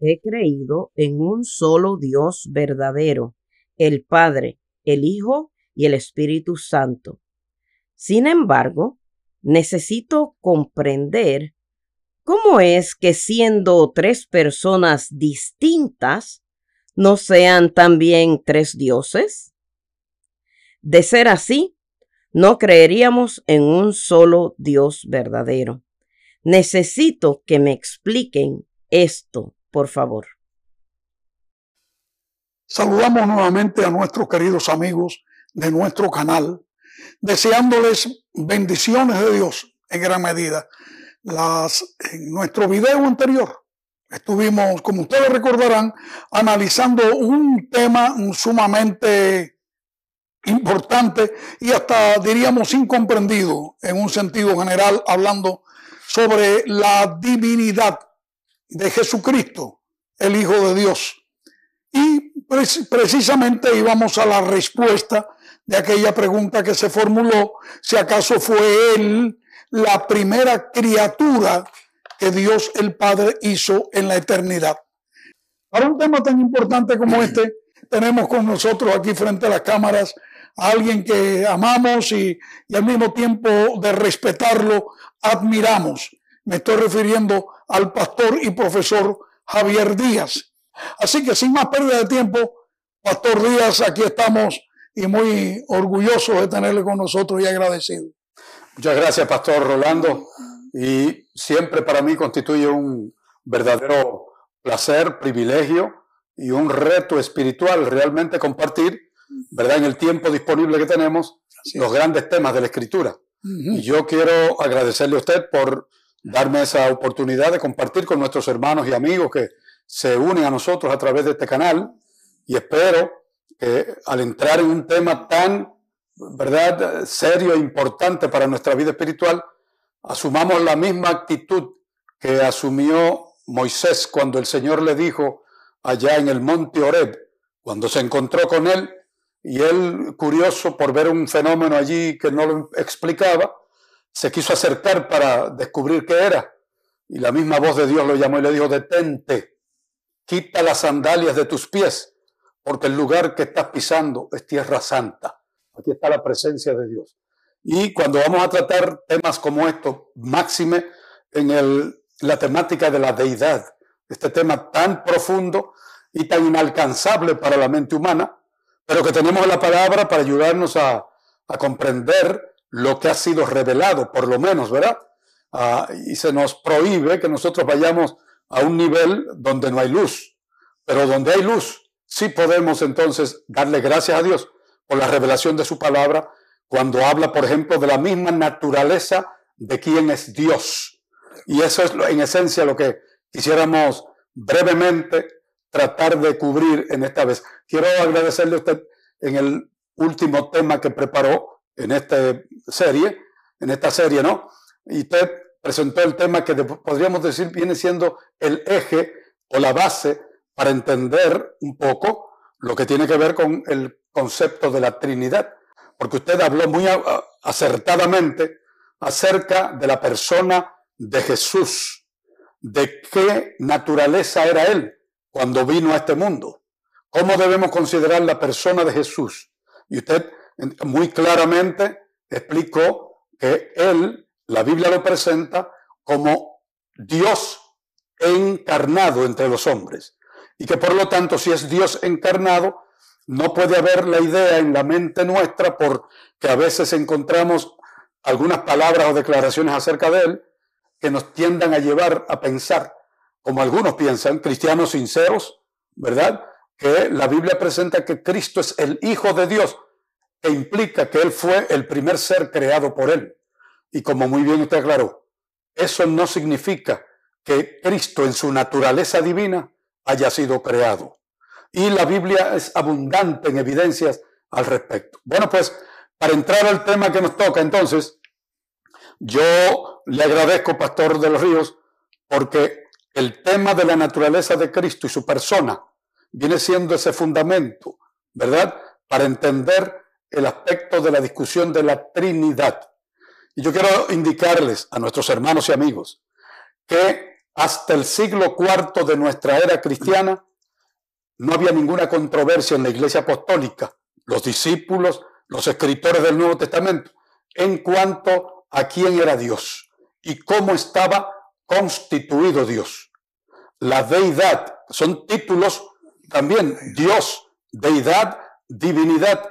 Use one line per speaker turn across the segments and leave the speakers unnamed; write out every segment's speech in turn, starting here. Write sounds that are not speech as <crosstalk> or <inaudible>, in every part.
he creído en un solo Dios verdadero, el Padre, el Hijo y el Espíritu Santo. Sin embargo, necesito comprender cómo es que siendo tres personas distintas, no sean también tres dioses. De ser así, no creeríamos en un solo Dios verdadero. Necesito que me expliquen esto, por favor.
Saludamos nuevamente a nuestros queridos amigos de nuestro canal, deseándoles bendiciones de Dios en gran medida. Las, en nuestro video anterior estuvimos, como ustedes recordarán, analizando un tema sumamente importante y hasta diríamos incomprendido en un sentido general, hablando sobre la divinidad de Jesucristo, el Hijo de Dios. Y precisamente íbamos a la respuesta de aquella pregunta que se formuló, si acaso fue Él la primera criatura que Dios el Padre hizo en la eternidad. Para un tema tan importante como este, tenemos con nosotros aquí frente a las cámaras a alguien que amamos y, y al mismo tiempo de respetarlo, admiramos. Me estoy refiriendo al pastor y profesor Javier Díaz. Así que sin más pérdida de tiempo, Pastor Díaz, aquí estamos y muy orgullosos de tenerle con nosotros y agradecidos.
Muchas gracias, Pastor Rolando. Y siempre para mí constituye un verdadero placer, privilegio y un reto espiritual realmente compartir, ¿verdad? En el tiempo disponible que tenemos, los grandes temas de la Escritura. Y yo quiero agradecerle a usted por darme esa oportunidad de compartir con nuestros hermanos y amigos que se unen a nosotros a través de este canal y espero que al entrar en un tema tan, ¿verdad?, serio e importante para nuestra vida espiritual, asumamos la misma actitud que asumió Moisés cuando el Señor le dijo allá en el monte Oreb, cuando se encontró con él, y él, curioso por ver un fenómeno allí que no lo explicaba, se quiso acercar para descubrir qué era. Y la misma voz de Dios lo llamó y le dijo, detente, quita las sandalias de tus pies, porque el lugar que estás pisando es tierra santa. Aquí está la presencia de Dios. Y cuando vamos a tratar temas como esto, máxime en el, la temática de la deidad, este tema tan profundo y tan inalcanzable para la mente humana, pero que tenemos la palabra para ayudarnos a, a comprender lo que ha sido revelado, por lo menos, ¿verdad? Ah, y se nos prohíbe que nosotros vayamos a un nivel donde no hay luz, pero donde hay luz, sí podemos entonces darle gracias a Dios por la revelación de su palabra cuando habla, por ejemplo, de la misma naturaleza de quién es Dios. Y eso es en esencia lo que quisiéramos brevemente tratar de cubrir en esta vez. Quiero agradecerle a usted en el último tema que preparó, en esta serie, en esta serie, ¿no? Y usted presentó el tema que podríamos decir viene siendo el eje o la base para entender un poco lo que tiene que ver con el concepto de la Trinidad, porque usted habló muy acertadamente acerca de la persona de Jesús, de qué naturaleza era Él cuando vino a este mundo, cómo debemos considerar la persona de Jesús. Y usted muy claramente explicó que él, la Biblia lo presenta como Dios encarnado entre los hombres. Y que por lo tanto, si es Dios encarnado, no puede haber la idea en la mente nuestra porque a veces encontramos algunas palabras o declaraciones acerca de él que nos tiendan a llevar a pensar, como algunos piensan, cristianos sinceros, ¿verdad? Que la Biblia presenta que Cristo es el Hijo de Dios, que implica que Él fue el primer ser creado por Él. Y como muy bien usted aclaró, eso no significa que Cristo en su naturaleza divina haya sido creado. Y la Biblia es abundante en evidencias al respecto. Bueno, pues para entrar al tema que nos toca entonces, yo le agradezco, Pastor de los Ríos, porque el tema de la naturaleza de Cristo y su persona viene siendo ese fundamento, ¿verdad? Para entender el aspecto de la discusión de la Trinidad. Y yo quiero indicarles a nuestros hermanos y amigos que hasta el siglo IV de nuestra era cristiana, no había ninguna controversia en la iglesia apostólica, los discípulos, los escritores del Nuevo Testamento, en cuanto a quién era Dios y cómo estaba constituido Dios. La deidad son títulos también, Dios, deidad, divinidad,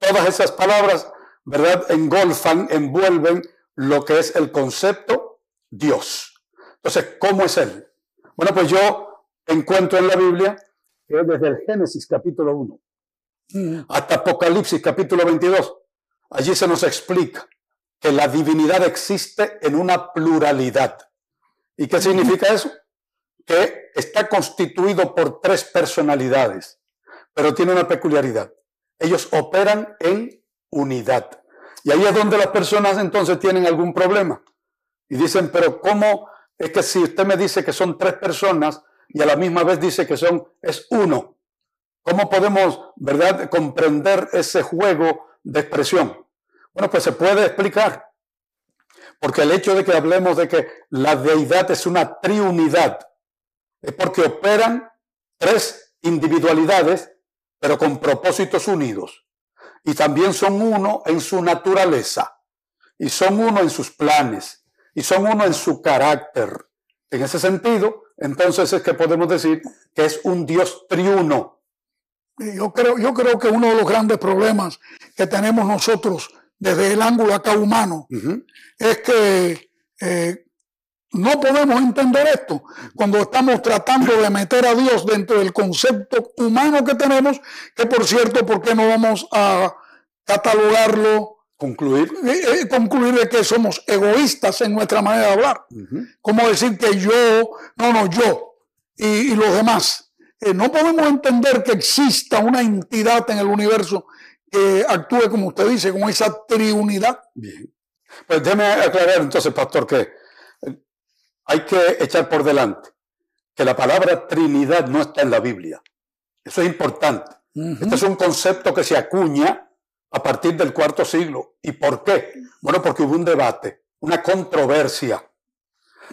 todas esas palabras, ¿verdad? Engolfan, envuelven lo que es el concepto Dios. Entonces, ¿cómo es Él? Bueno, pues yo encuentro en la Biblia que desde el Génesis capítulo 1 mm. hasta Apocalipsis capítulo 22, allí se nos explica que la divinidad existe en una pluralidad. ¿Y qué significa eso? Que está constituido por tres personalidades, pero tiene una peculiaridad. Ellos operan en unidad. Y ahí es donde las personas entonces tienen algún problema. Y dicen, pero ¿cómo es que si usted me dice que son tres personas y a la misma vez dice que son, es uno? ¿Cómo podemos, verdad, comprender ese juego de expresión? Bueno, pues se puede explicar. Porque el hecho de que hablemos de que la deidad es una triunidad es porque operan tres individualidades, pero con propósitos unidos y también son uno en su naturaleza, y son uno en sus planes, y son uno en su carácter. En ese sentido, entonces es que podemos decir que es un Dios triuno.
Yo creo, yo creo que uno de los grandes problemas que tenemos nosotros desde el ángulo acá humano es que eh, no podemos entender esto cuando estamos tratando de meter a Dios dentro del concepto humano que tenemos, que por cierto, ¿por qué no vamos a catalogarlo?
Concluir.
Eh, eh, concluir de que somos egoístas en nuestra manera de hablar. Como decir que yo, no, no, yo y, los demás. Eh, no podemos entender que exista una entidad en el universo que actúe, como usted dice, con esa triunidad.
Bien. Pues déjeme aclarar entonces, pastor, que hay que echar por delante que la palabra Trinidad no está en la Biblia. Eso es importante. Este es un concepto que se acuña a partir del cuarto siglo. ¿Y por qué? Bueno, porque hubo un debate, una controversia.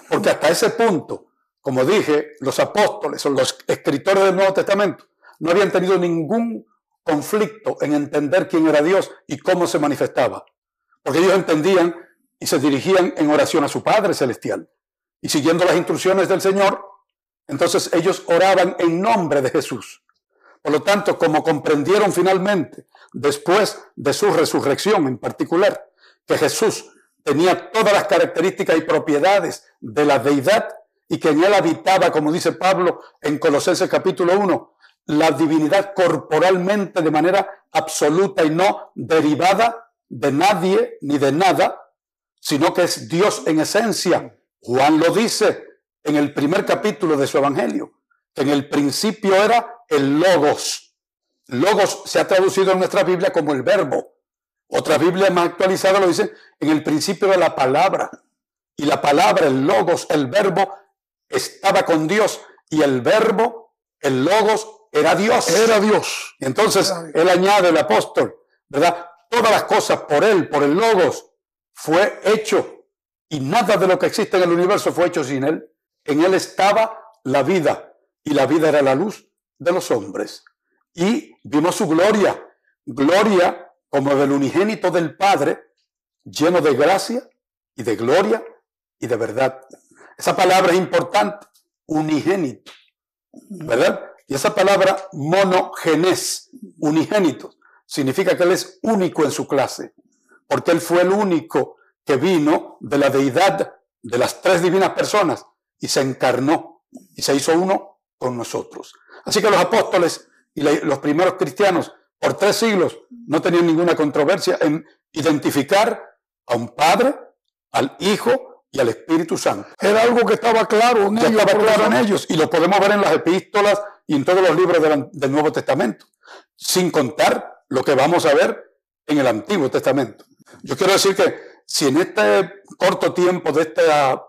Porque hasta ese punto, como dije, los apóstoles o los escritores del Nuevo Testamento no habían tenido ningún conflicto en entender quién era Dios y cómo se manifestaba. Porque ellos entendían y se dirigían en oración a su Padre Celestial y siguiendo las instrucciones del Señor, entonces ellos oraban en nombre de Jesús. Por lo tanto, como comprendieron finalmente, después de su resurrección en particular, que Jesús tenía todas las características y propiedades de la deidad y que en él habitaba, como dice Pablo en Colosenses capítulo 1, la divinidad corporalmente de manera absoluta y no derivada de nadie ni de nada, sino que es Dios en esencia, Juan lo dice en el primer capítulo de su evangelio, que en el principio era el logos. Logos se ha traducido en nuestra Biblia como el verbo. Otra Biblia más actualizada lo dice en el principio de la palabra. Y la palabra, el logos, el verbo, estaba con Dios. Y el verbo, el logos, era Dios.
Era Dios.
Y entonces él añade, el apóstol, ¿verdad? Todas las cosas por él, por el logos, fue hecho y nada de lo que existe en el universo fue hecho sin Él. En Él estaba la vida y la vida era la luz de los hombres. Y vimos su gloria, gloria como del unigénito del Padre, lleno de gracia y de gloria y de verdad. Esa palabra es importante, unigénito, ¿verdad? Y esa palabra monogenes, unigénito, significa que Él es único en su clase, porque Él fue el único que vino de la deidad de las tres divinas personas y se encarnó y se hizo uno con nosotros. Así que los apóstoles y los primeros cristianos por tres siglos no tenían ninguna controversia en identificar a un Padre, al Hijo y al Espíritu Santo.
Era algo que estaba claro en ellos.
Estaba claro en ellos y lo podemos ver en las epístolas y en todos los libros del Nuevo Testamento, sin contar lo que vamos a ver en el Antiguo Testamento. Yo quiero decir que si en este corto tiempo de esta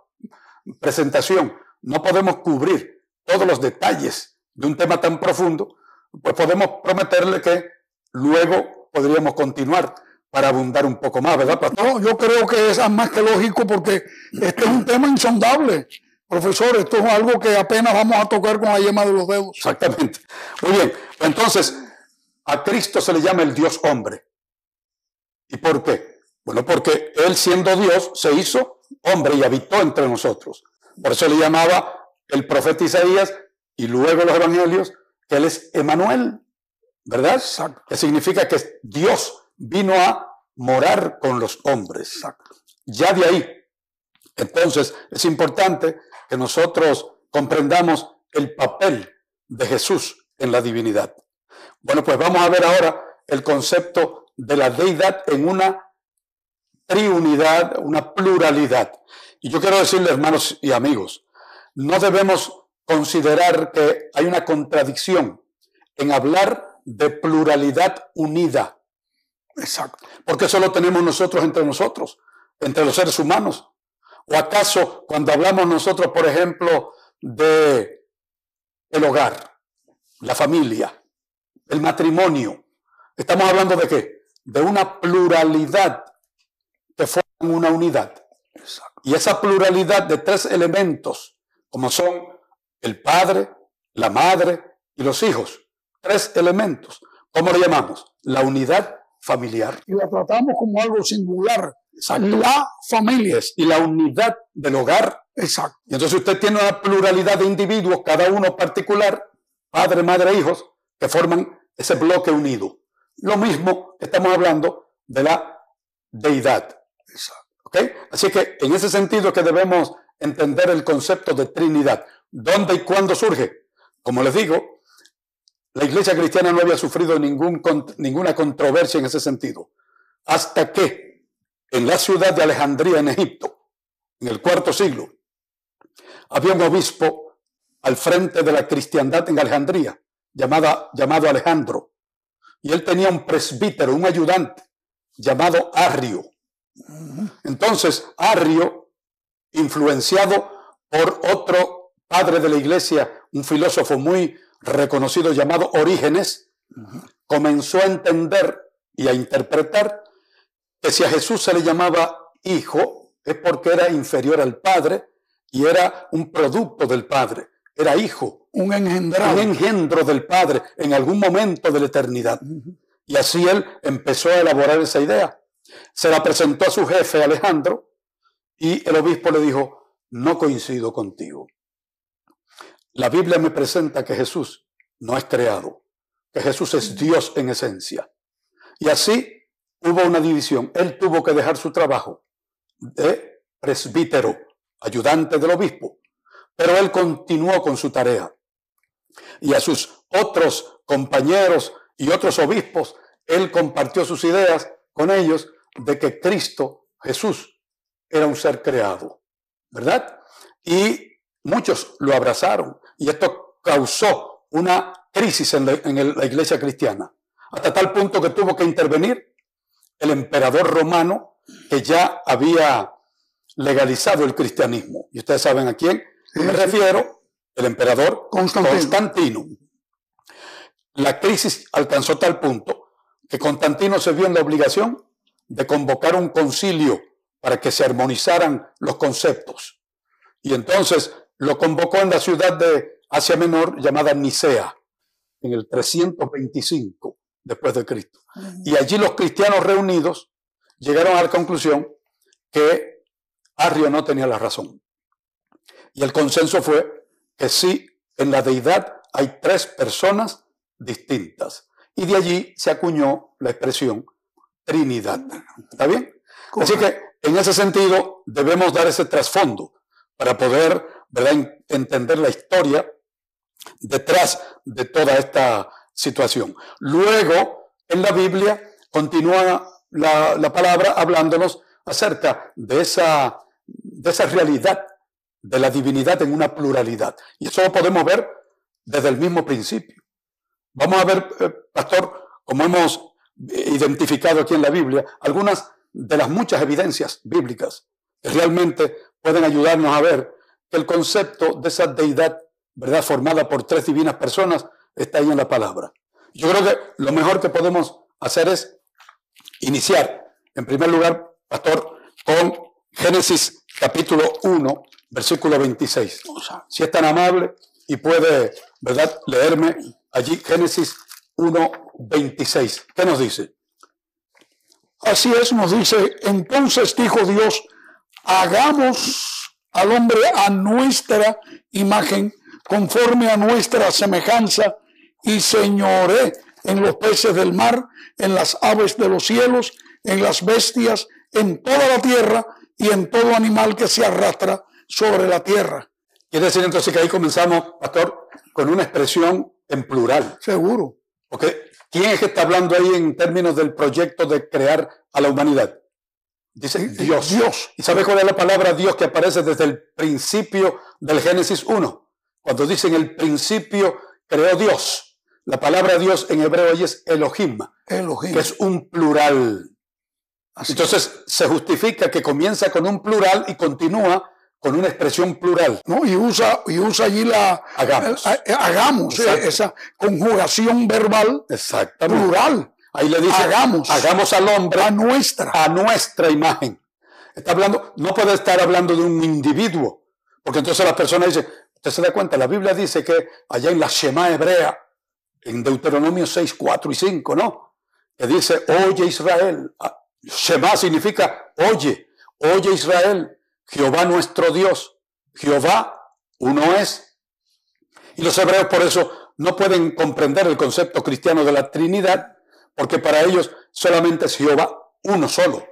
presentación no podemos cubrir todos los detalles de un tema tan profundo, pues podemos prometerle que luego podríamos continuar para abundar un poco más, ¿verdad,
No, yo creo que es más que lógico porque este es un tema insondable. Profesor, esto es algo que apenas vamos a tocar con la yema de los dedos.
Exactamente. Muy bien. Entonces, a Cristo se le llama el Dios hombre. ¿Y por qué? Bueno, porque Él siendo Dios se hizo hombre y habitó entre nosotros. Por eso le llamaba el profeta Isaías y luego los evangelios que Él es Emanuel, ¿verdad?
Exacto.
Que significa que Dios vino a morar con los hombres.
Exacto.
Ya de ahí. Entonces, es importante que nosotros comprendamos el papel de Jesús en la divinidad. Bueno, pues vamos a ver ahora el concepto de la deidad en una triunidad, una pluralidad. Y yo quiero decirle, hermanos y amigos, no debemos considerar que hay una contradicción en hablar de pluralidad unida.
Exacto.
Porque eso lo tenemos nosotros entre nosotros, entre los seres humanos. ¿O acaso cuando hablamos nosotros, por ejemplo, de el hogar, la familia, el matrimonio, estamos hablando de qué? De una pluralidad una unidad. Y esa pluralidad de tres elementos, como son el padre, la madre y los hijos, tres elementos. ¿Cómo le llamamos? La unidad familiar.
Y la tratamos como algo singular. La familia.
Y la unidad del hogar.
Exacto.
Y entonces usted tiene una pluralidad de individuos, cada uno particular, padre, madre, hijos, que forman ese bloque unido. Lo mismo estamos hablando de la deidad. ¿Ok? Así que en ese sentido que debemos entender el concepto de Trinidad. ¿Dónde y cuándo surge? Como les digo, la iglesia cristiana no había sufrido ningún, ninguna controversia en ese sentido. Hasta que en la ciudad de Alejandría, en Egipto, en el cuarto siglo, había un obispo al frente de la cristiandad en Alejandría, llamada, llamado Alejandro. Y él tenía un presbítero, un ayudante, llamado Arrio. Entonces, Arrio, influenciado por otro padre de la iglesia, un filósofo muy reconocido llamado Orígenes, comenzó a entender y a interpretar que si a Jesús se le llamaba hijo, es porque era inferior al Padre y era un producto del Padre, era hijo,
un engendrado.
un engendro del Padre en algún momento de la eternidad. Y así él empezó a elaborar esa idea. Se la presentó a su jefe Alejandro y el obispo le dijo, no coincido contigo. La Biblia me presenta que Jesús no es creado, que Jesús es Dios en esencia. Y así hubo una división. Él tuvo que dejar su trabajo de presbítero, ayudante del obispo, pero él continuó con su tarea. Y a sus otros compañeros y otros obispos, él compartió sus ideas con ellos de que Cristo, Jesús, era un ser creado, ¿verdad? Y muchos lo abrazaron y esto causó una crisis en la, iglesia cristiana, hasta tal punto que tuvo que intervenir el emperador romano que ya había legalizado el cristianismo. Y ustedes saben a quién me refiero, el emperador Constantino. La crisis alcanzó tal punto que Constantino se vio en la obligación de convocar un concilio para que se armonizaran los conceptos. Y entonces lo convocó en la ciudad de Asia Menor llamada Nicea, en el 325 después de Cristo. Y allí los cristianos reunidos llegaron a la conclusión que Arrio no tenía la razón. Y el consenso fue que sí, en la deidad hay tres personas distintas. Y de allí se acuñó la expresión Trinidad. ¿Está bien? Así que en ese sentido debemos dar ese trasfondo para poder ¿verdad? entender la historia detrás de toda esta situación. Luego, en la Biblia, continúa la, la palabra hablándonos acerca de esa, de esa realidad de la divinidad en una pluralidad. Y eso lo podemos ver desde el mismo principio. Vamos a ver, eh, pastor, como hemos identificado aquí en la Biblia, algunas de las muchas evidencias bíblicas que realmente pueden ayudarnos a ver que el concepto de esa deidad, ¿verdad?, formada por tres divinas personas, está ahí en la palabra. Yo creo que lo mejor que podemos hacer es iniciar, en primer lugar, pastor, con Génesis capítulo 1, versículo 26. Si es tan amable y puede, ¿verdad?, leerme allí Génesis 1, 26. ¿Qué nos dice?
Así es, nos dice, entonces dijo Dios, hagamos al hombre a nuestra imagen, conforme a nuestra semejanza, y señoré en los peces del mar, en las aves de los cielos, en las bestias, en toda la tierra y en todo animal que se arrastra sobre la tierra.
Quiere decir entonces que ahí comenzamos, pastor, con una expresión en plural.
Seguro.
Okay. ¿Quién es que está hablando ahí en términos del proyecto de crear a la humanidad? Dice Dios.
Dios.
¿Y sabe cuál es la palabra Dios que aparece desde el principio del Génesis 1? Cuando dice en el principio creó Dios. La palabra Dios en hebreo ahí es Elohim,
Elohim.
que es un plural. Entonces se justifica que comienza con un plural y continúa con una expresión plural.
¿no? Y usa, y usa allí la
hagamos,
eh, eh, hagamos eh, esa conjugación verbal
Exactamente.
plural.
Ahí le dice
hagamos,
hagamos al hombre
a nuestra,
a nuestra imagen. Está hablando, no puede estar hablando de un individuo, porque entonces las personas dicen, usted se da cuenta, la Biblia dice que allá en la Shema hebrea, en Deuteronomio 6, 4 y 5, ¿no? Que dice, oye Israel, Shema significa oye, oye Israel, Jehová nuestro Dios, Jehová uno es. Y los hebreos por eso no pueden comprender el concepto cristiano de la Trinidad, porque para ellos solamente es Jehová uno solo.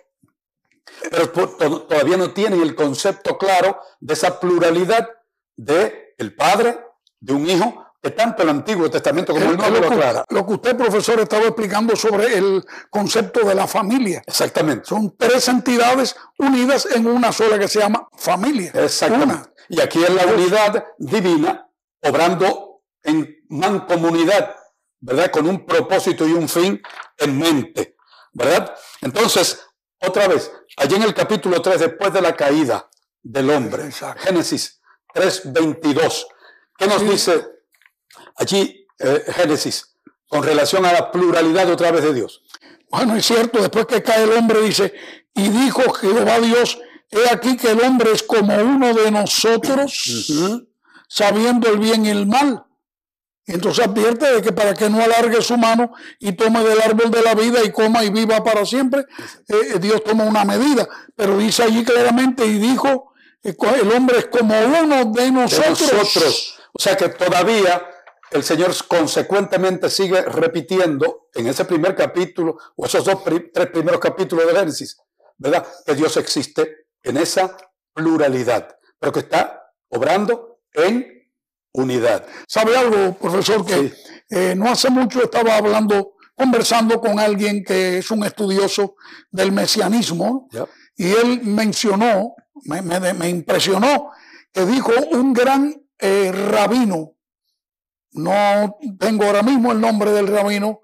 Pero todavía no tienen el concepto claro de esa pluralidad de el Padre, de un Hijo, que tanto el Antiguo Testamento como el Nuevo lo aclara.
Lo que usted, profesor, estaba explicando sobre el concepto de la familia.
Exactamente.
Son tres entidades unidas en una sola que se llama familia.
Exactamente. Y aquí es la unidad divina, obrando en mancomunidad, ¿verdad? Con un propósito y un fin en mente, ¿verdad? Entonces, otra vez, allí en el capítulo 3, después de la caída del hombre, Génesis 3, 22, ¿qué nos dice allí eh, Génesis con relación a la pluralidad otra vez de Dios.
Bueno, es cierto, después que cae el hombre dice, y dijo Jehová Dios, he aquí que el hombre es como uno de nosotros, sabiendo el bien y el mal. Entonces advierte de que para que no alargue su mano y tome del árbol de la vida y coma y viva para siempre, eh, eh, Dios toma una medida. Pero dice allí claramente y dijo, el hombre es como uno de nosotros. De nosotros.
O sea que todavía el Señor consecuentemente sigue repitiendo en ese primer capítulo, o esos dos, tres primeros capítulos de Génesis, ¿verdad? Que Dios existe en esa pluralidad, pero que está obrando en unidad.
¿Sabe algo, profesor? Que eh, no hace mucho estaba hablando, conversando con alguien que es un estudioso del mesianismo, y él mencionó, me, impresionó, que dijo un gran eh, rabino, no tengo ahora mismo el nombre del rabino,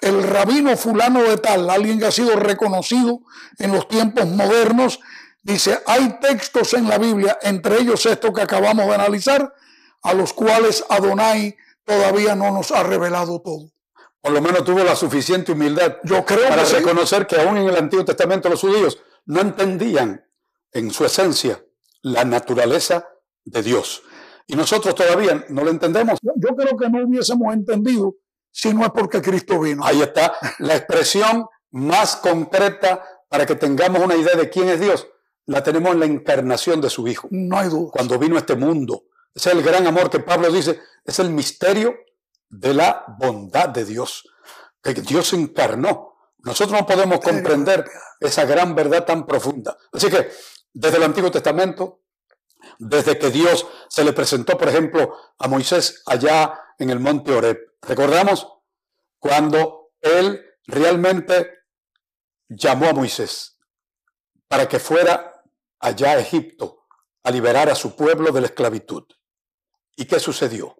el rabino fulano de tal, alguien que ha sido reconocido en los tiempos modernos, dice, hay textos en la Biblia, entre ellos esto que acabamos de analizar, a los cuales Adonai todavía no nos ha revelado todo.
Por lo menos tuvo la suficiente humildad
Yo creo
para reconocer que aún en el Antiguo Testamento los judíos no entendían en su esencia la naturaleza de Dios. Y nosotros todavía no lo entendemos.
Yo creo que no hubiésemos entendido si no es porque Cristo vino.
Ahí está la expresión más concreta para que tengamos una idea de quién es Dios. La tenemos en la encarnación de su Hijo.
No hay duda.
Cuando vino a este mundo. Ese es el gran amor que Pablo dice, es el misterio de la bondad de Dios. Que Dios encarnó. Nosotros no podemos comprender esa gran verdad tan profunda. Así que desde el Antiguo Testamento desde que Dios se le presentó, por ejemplo, a Moisés allá en el monte Oreb. ¿Recordamos? Cuando él realmente llamó a Moisés para que fuera allá a Egipto a liberar a su pueblo de la esclavitud. ¿Y qué sucedió?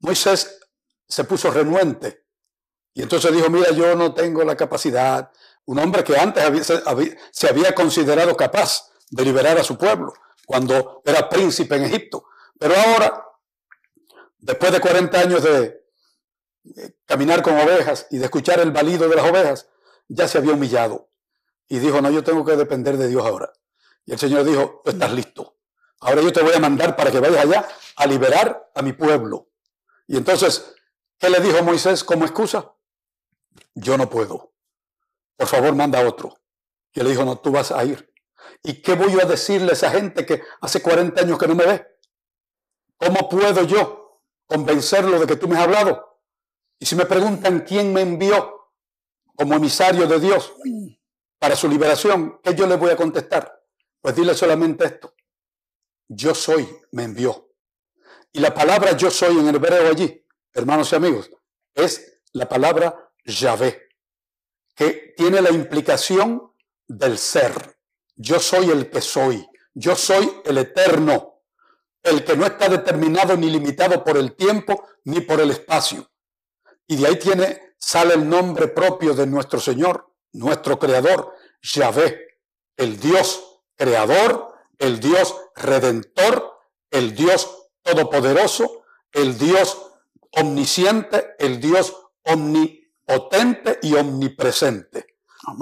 Moisés se puso renuente y entonces dijo, mira, yo no tengo la capacidad. Un hombre que antes se había considerado capaz de liberar a su pueblo cuando era príncipe en Egipto. Pero ahora, después de 40 años de caminar con ovejas y de escuchar el balido de las ovejas, ya se había humillado. Y dijo, no, yo tengo que depender de Dios ahora. Y el Señor dijo, estás listo. Ahora yo te voy a mandar para que vayas allá a liberar a mi pueblo. Y entonces, ¿qué le dijo Moisés como excusa? Yo no puedo. Por favor, manda a otro. Y él dijo, no, tú vas a ir. ¿Y qué voy a decirle a esa gente que hace 40 años que no me ve? ¿Cómo puedo yo convencerlo de que tú me has hablado? Y si me preguntan quién me envió como emisario de Dios para su liberación, ¿qué yo les voy a contestar? Pues dile solamente esto. Yo soy, me envió. Y la palabra yo soy en el hebreo allí, hermanos y amigos, es la palabra Yahvé, que tiene la implicación del ser. Yo soy el que soy. Yo soy el eterno, el que no está determinado ni limitado por el tiempo ni por el espacio. Y de ahí tiene, sale el nombre propio de nuestro Señor, nuestro Creador, Yahvé, el Dios creador, el Dios redentor, el Dios todopoderoso, el Dios omnisciente, el Dios omnipotente y omnipresente.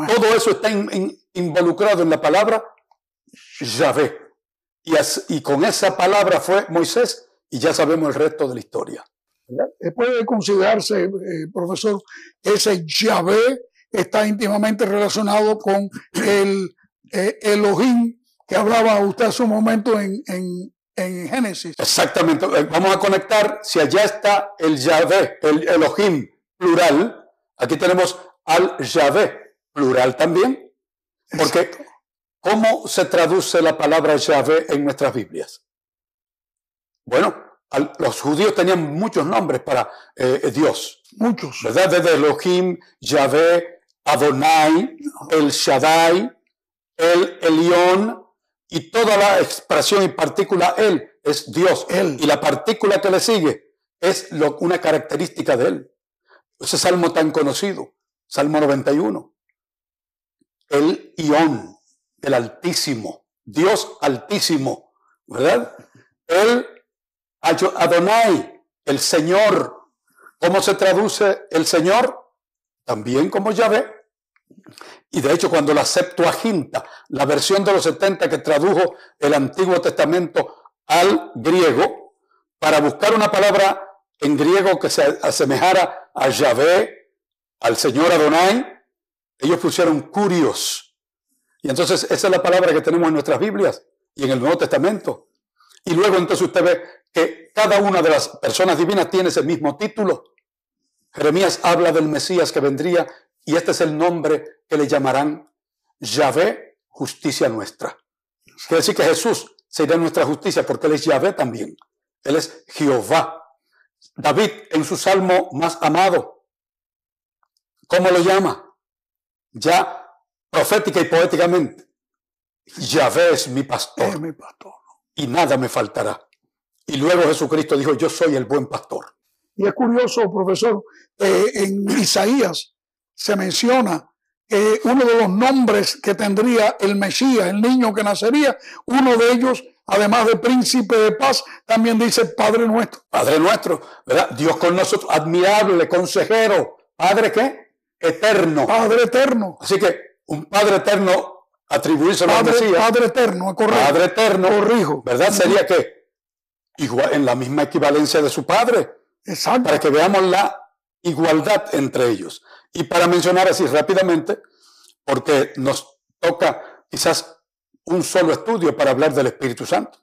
Todo eso está involucrado en la palabra Yahvé. Y, y, con esa palabra fue Moisés y ya sabemos el resto de la historia.
Puede considerarse, eh, profesor, ese Yahvé está íntimamente relacionado con el eh, Elohim que hablaba usted hace un momento en, en, en, Génesis.
Exactamente. Eh, vamos a conectar, si allá está el Yahvé, el Elohim plural, aquí tenemos al Yahvé plural también. Porque, ¿cómo se traduce la palabra Yahvé en nuestras Biblias? Bueno, los judíos tenían muchos nombres para eh, Dios.
Muchos.
¿Verdad? Desde Elohim, Yahvé, Adonai, El Shaddai, El Elión, y toda la expresión y partícula Él es Dios. Él. Y la partícula que le sigue es lo, una característica de Él. Ese salmo tan conocido, Salmo 91 el Ión, el Altísimo, Dios Altísimo, ¿verdad? El Adonai, el Señor. ¿Cómo se traduce el Señor? También como llave. Y de hecho, cuando la Septuaginta, la versión de los 70 que tradujo el Antiguo Testamento al griego, para buscar una palabra en griego que se asemejara a Yahvé, al Señor Adonai, ellos pusieron curios. Y entonces esa es la palabra que tenemos en nuestras Biblias y en el Nuevo Testamento. Y luego entonces usted ve que cada una de las personas divinas tiene ese mismo título. Jeremías habla del Mesías que vendría y este es el nombre que le llamarán Yahvé, justicia nuestra. Quiere decir que Jesús será nuestra justicia porque Él es Yahvé también. Él es Jehová. David en su salmo más amado, ¿cómo lo llama? Ya profética y poéticamente, Yahvé es mi pastor,
mi pastor.
y nada me faltará. Y luego Jesucristo dijo, yo soy el buen pastor.
Y es curioso, profesor, eh, en Isaías se menciona que uno de los nombres que tendría el Mesías, el niño que nacería, uno de ellos, además de príncipe de paz, también dice Padre nuestro.
Padre nuestro, ¿verdad? Dios con nosotros, admirable, consejero. ¿Padre qué? Eterno.
Padre eterno.
Así que un Padre eterno atribuirse
padre,
decía,
Padre eterno, correcto.
Padre eterno,
corrijo.
¿verdad? Sería que igual en la misma equivalencia de su Padre.
Exacto.
Para que veamos la igualdad entre ellos. Y para mencionar así rápidamente, porque nos toca quizás un solo estudio para hablar del Espíritu Santo.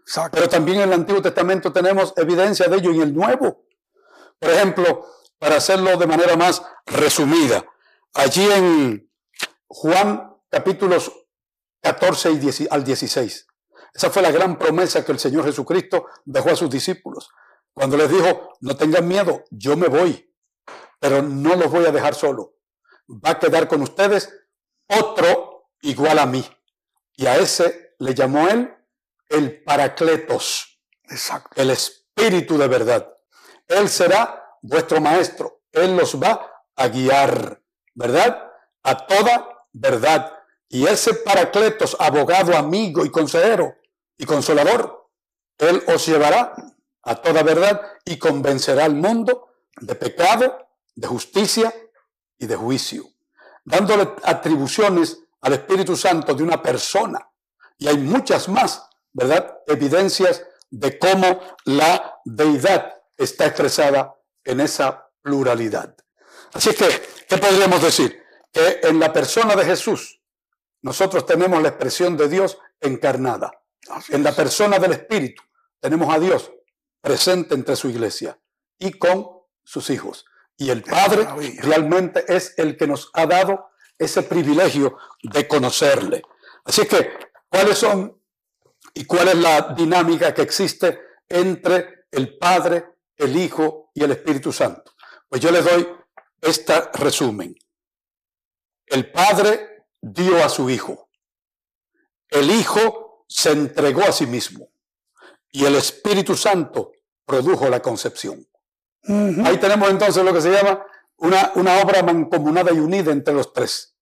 Exacto.
Pero también en el Antiguo Testamento tenemos evidencia de ello en el Nuevo. Por ejemplo, para hacerlo de manera más resumida. Allí en Juan capítulos 14 y al 16. Esa fue la gran promesa que el Señor Jesucristo dejó a sus discípulos. Cuando les dijo, no tengan miedo, yo me voy, pero no los voy a dejar solo. Va a quedar con ustedes otro igual a mí. Y a ese le llamó él el Paracletos,
Exacto.
el Espíritu de verdad. Él será vuestro maestro. Él los va a guiar, ¿verdad? A toda verdad. Y ese Paracletos, abogado, amigo y consejero y consolador, Él os llevará a toda verdad y convencerá al mundo de pecado, de justicia y de juicio, dándole atribuciones al Espíritu Santo de una persona Y hay muchas más, ¿verdad? Evidencias de cómo la deidad está expresada en esa pluralidad. Así que, ¿qué podríamos decir? Que en la persona de Jesús nosotros tenemos la expresión de Dios encarnada. En la persona del Espíritu tenemos a Dios presente entre su iglesia y con sus hijos. Y el Padre realmente es el que nos ha dado ese privilegio de conocerle. Así que, ¿cuáles son y cuál es la dinámica que existe entre el Padre, el Hijo y el Espíritu Santo? Pues yo les doy este resumen. El Padre dio a su Hijo. El Hijo se entregó a sí mismo. Y el Espíritu Santo produjo la concepción. Ahí tenemos entonces lo que se llama una, una obra mancomunada y unida entre los tres.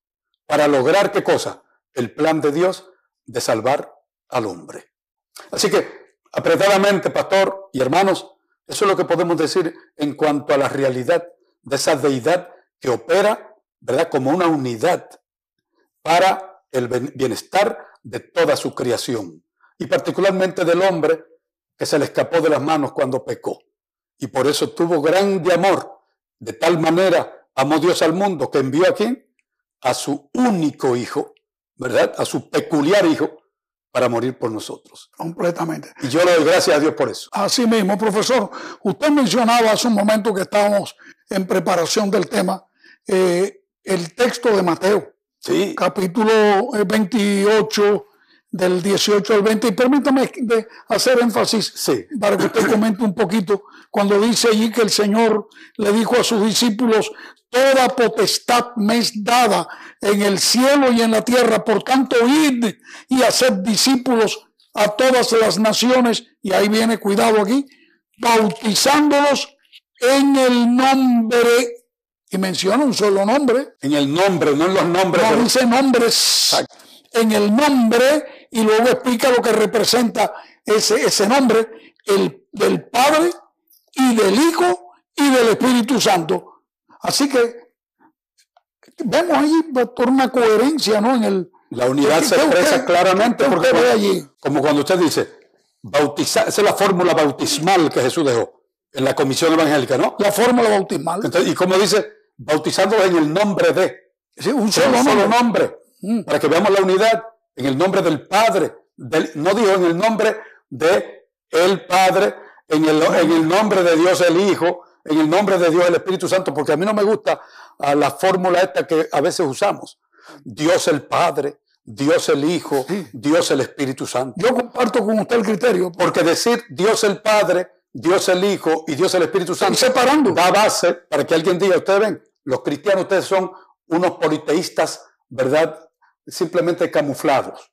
Para lograr qué cosa? El plan de Dios de salvar al hombre. Así que, apretadamente, pastor y hermanos, eso es lo que podemos decir en cuanto a la realidad de esa deidad que opera, ¿verdad?, como una unidad para el bienestar de toda su creación y particularmente del hombre que se le escapó de las manos cuando pecó. Y por eso tuvo grande amor. De tal manera amó Dios al mundo que envió a quién? A su único hijo, ¿verdad? A su peculiar hijo para morir por nosotros.
Completamente.
Y yo le doy gracias a Dios por eso.
Así mismo, profesor. Usted mencionaba hace un momento que estábamos en preparación del tema eh, el texto de Mateo.
Sí.
Capítulo 28, del 18 al 20. Y permítame hacer énfasis para que usted comente un poquito cuando dice allí que el Señor le dijo a sus discípulos, toda potestad me es dada en el cielo y en la tierra, por tanto id y haced discípulos a todas las naciones, y ahí viene cuidado aquí, bautizándolos en el nombre, y menciona un solo nombre.
En el nombre, no en los nombres.
No dice nombres. En el nombre y luego explica lo que representa ese, ese nombre, el del Padre y del Hijo y del Espíritu Santo. Así que vemos ahí por una coherencia, ¿no? En el
la unidad se expresa claramente porque allí? como cuando usted dice bautizar, esa es la fórmula bautismal que Jesús dejó en la comisión evangélica, ¿no?
La fórmula bautismal.
y como dice, bautizando en el nombre de. un solo, nombre. Mm. Para que veamos la unidad en el nombre del Padre, no dijo en el nombre de el Padre, en el, en el nombre de Dios el Hijo, en el nombre de Dios el Espíritu Santo, porque a mí no me gusta la fórmula esta que a veces usamos. Dios el Padre, Dios el Hijo, Dios el Espíritu Santo.
Yo comparto con usted el criterio.
Porque decir Dios el Padre, Dios el Hijo y Dios el Espíritu Santo
separando.
da base para que alguien diga, ustedes ven, los cristianos ustedes son unos politeístas, ¿verdad? simplemente camuflados.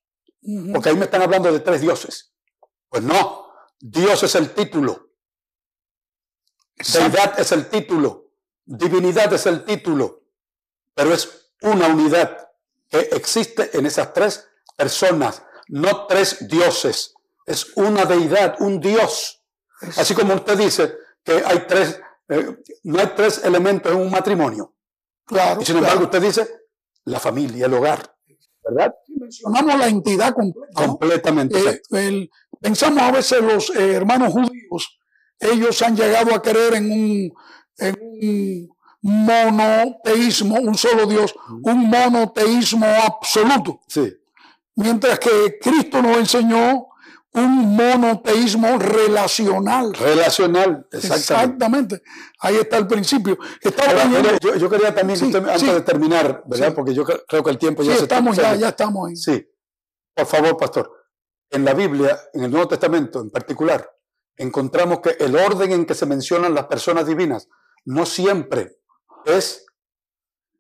Porque ahí me están hablando de tres dioses. Pues no, Dios es el título. Deidad es el título. Divinidad es el título. Pero es una unidad que existe en esas tres personas, no tres dioses. Es una deidad, un Dios. Así como usted dice que hay tres, eh, no hay tres elementos en un matrimonio.
Claro.
Y sin embargo, usted dice la familia, el hogar. ¿verdad?
mencionamos la entidad completa.
Completamente.
Eh, pensamos a veces los eh, hermanos judíos, ellos han llegado a creer en un, en un monoteísmo, un solo Dios, un monoteísmo absoluto.
Sí.
Mientras que Cristo nos enseñó un monoteísmo relacional.
Relacional, exactamente.
exactamente. Ahí está el principio.
yo, quería también, antes de terminar, ¿verdad? Porque yo creo que el tiempo ya
se estamos ya, ya estamos ahí.
Sí. Por favor, pastor. En la Biblia, en el Nuevo Testamento en particular, encontramos que el orden en que se mencionan las personas divinas no siempre es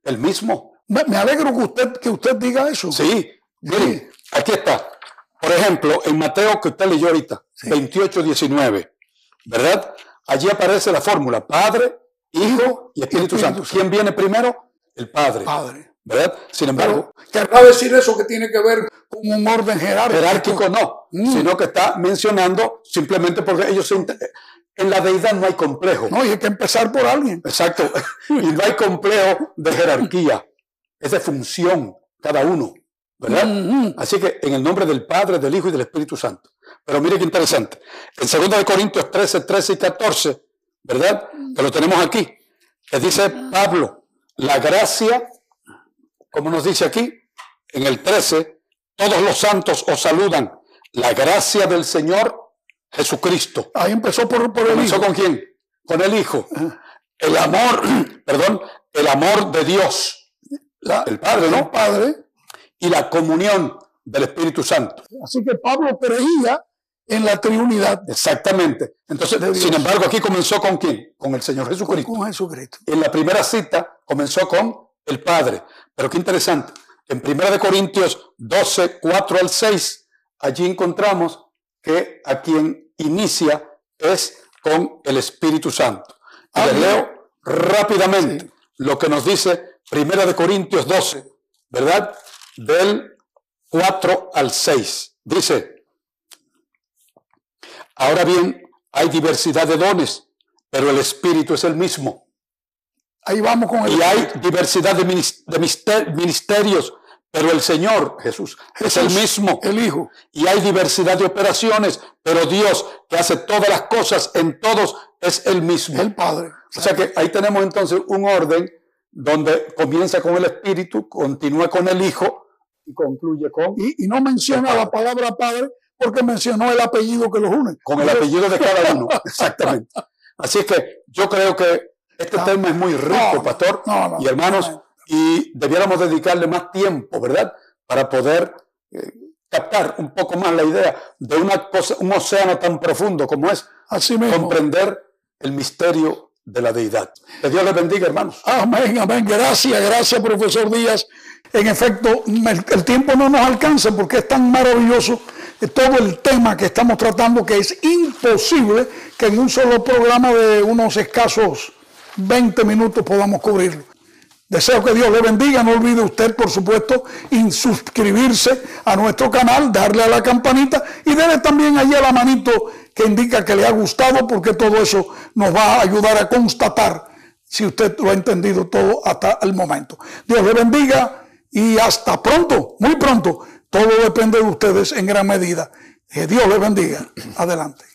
el mismo.
Me, alegro que usted, que usted diga eso.
Sí. Miren, aquí está. Por ejemplo, en Mateo que usted leyó ahorita, 28, 19, ¿verdad? Allí aparece la fórmula, Padre, Hijo y Espíritu, Santo. ¿Quién viene primero? El Padre.
Padre.
¿Verdad? Sin embargo.
¿Querrá decir eso que tiene que ver con un orden jerárquico?
Jerárquico no, mm. sino que está mencionando simplemente porque ellos en la deidad no hay complejo.
No, y hay que empezar por alguien.
Exacto. <laughs> y no hay complejo de jerarquía. Es de función cada uno. ¿verdad? Así que en el nombre del Padre, del Hijo y del Espíritu Santo. Pero mire qué interesante. En 2 Corintios 13, 13 y 14, ¿verdad? Que lo tenemos aquí. Que dice Pablo, la gracia, como nos dice aquí, en el 13, todos los santos os saludan. La gracia del Señor Jesucristo.
Ahí empezó por, por el
¿Empezó con quién? Con el Hijo. El amor, <clears throat> perdón, el amor de Dios. el Padre, ¿no?
Padre.
Y la comunión del Espíritu Santo.
Así que Pablo creía en la Trinidad.
Exactamente. Entonces, sin embargo, aquí comenzó con quién? Con el Señor Jesucristo.
Con Jesucristo.
En la primera cita comenzó con el Padre. Pero qué interesante. En 1 Corintios 12, 4 al 6, allí encontramos que a quien inicia es con el Espíritu Santo. Y les leo rápidamente lo que nos dice 1 Corintios 12, ¿verdad? Del 4 al 6. Dice, ahora bien, hay diversidad de dones, pero el Espíritu es el mismo.
Ahí vamos con el
Y hay diversidad de ministerios, pero el Señor, Jesús, es el mismo.
El Hijo.
Y hay diversidad de operaciones, pero Dios, que hace todas las cosas en todos, es el mismo.
El Padre.
O sea que ahí tenemos entonces un orden donde comienza con el Espíritu, continúa con el Hijo y concluye con...
Y, no menciona la palabra Padre porque mencionó el apellido que los une.
Con el apellido de cada uno, <laughs> exactamente. Así que yo creo que este tema es muy rico, pastor y hermanos y debiéramos dedicarle más tiempo, ¿verdad? Para poder eh, captar un poco más la idea de una cosa, un océano tan profundo como es
Así mismo.
comprender el misterio de la deidad. Que Dios les bendiga, hermanos.
Amén, amén. Gracias, gracias, profesor Díaz. En efecto, el tiempo no nos alcanza porque es tan maravilloso todo el tema que estamos tratando que es imposible que en un solo programa de unos escasos 20 minutos podamos cubrirlo. Deseo que Dios le bendiga. No olvide usted, por supuesto, suscribirse a nuestro canal, darle a la campanita y darle también allí a la manito que indica que le ha gustado, porque todo eso nos va a ayudar a constatar si usted lo ha entendido todo hasta el momento. Dios le bendiga y hasta pronto, muy pronto. Todo depende de ustedes en gran medida. Que Dios le bendiga. Adelante.